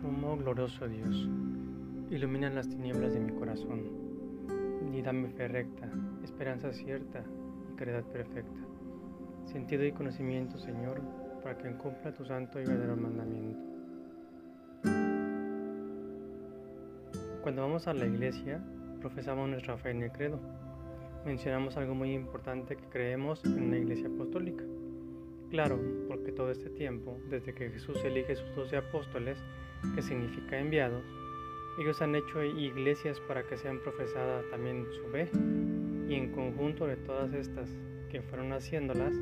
Sumo glorioso Dios, ilumina las tinieblas de mi corazón y dame fe recta, esperanza cierta y caridad perfecta, sentido y conocimiento, Señor, para que cumpla tu santo y verdadero mandamiento. Cuando vamos a la iglesia, profesamos nuestra fe en el credo. Mencionamos algo muy importante que creemos en una iglesia apostólica. Claro, porque todo este tiempo, desde que Jesús elige sus doce apóstoles, que significa enviados, ellos han hecho iglesias para que sean profesadas también su fe, y en conjunto de todas estas que fueron haciéndolas,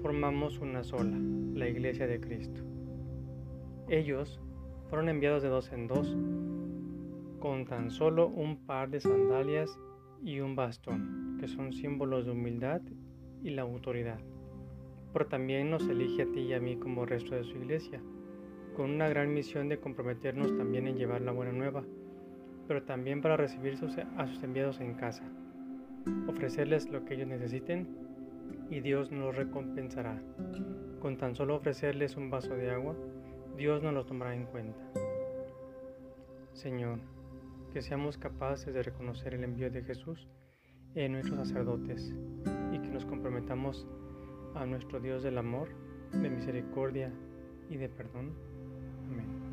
formamos una sola, la iglesia de Cristo. Ellos fueron enviados de dos en dos, con tan solo un par de sandalias y un bastón, que son símbolos de humildad y la autoridad pero también nos elige a ti y a mí como resto de su iglesia, con una gran misión de comprometernos también en llevar la buena nueva, pero también para recibir a sus enviados en casa, ofrecerles lo que ellos necesiten y Dios nos recompensará. Con tan solo ofrecerles un vaso de agua, Dios nos lo tomará en cuenta. Señor, que seamos capaces de reconocer el envío de Jesús en nuestros sacerdotes y que nos comprometamos a nuestro Dios del amor, de misericordia y de perdón. Amén.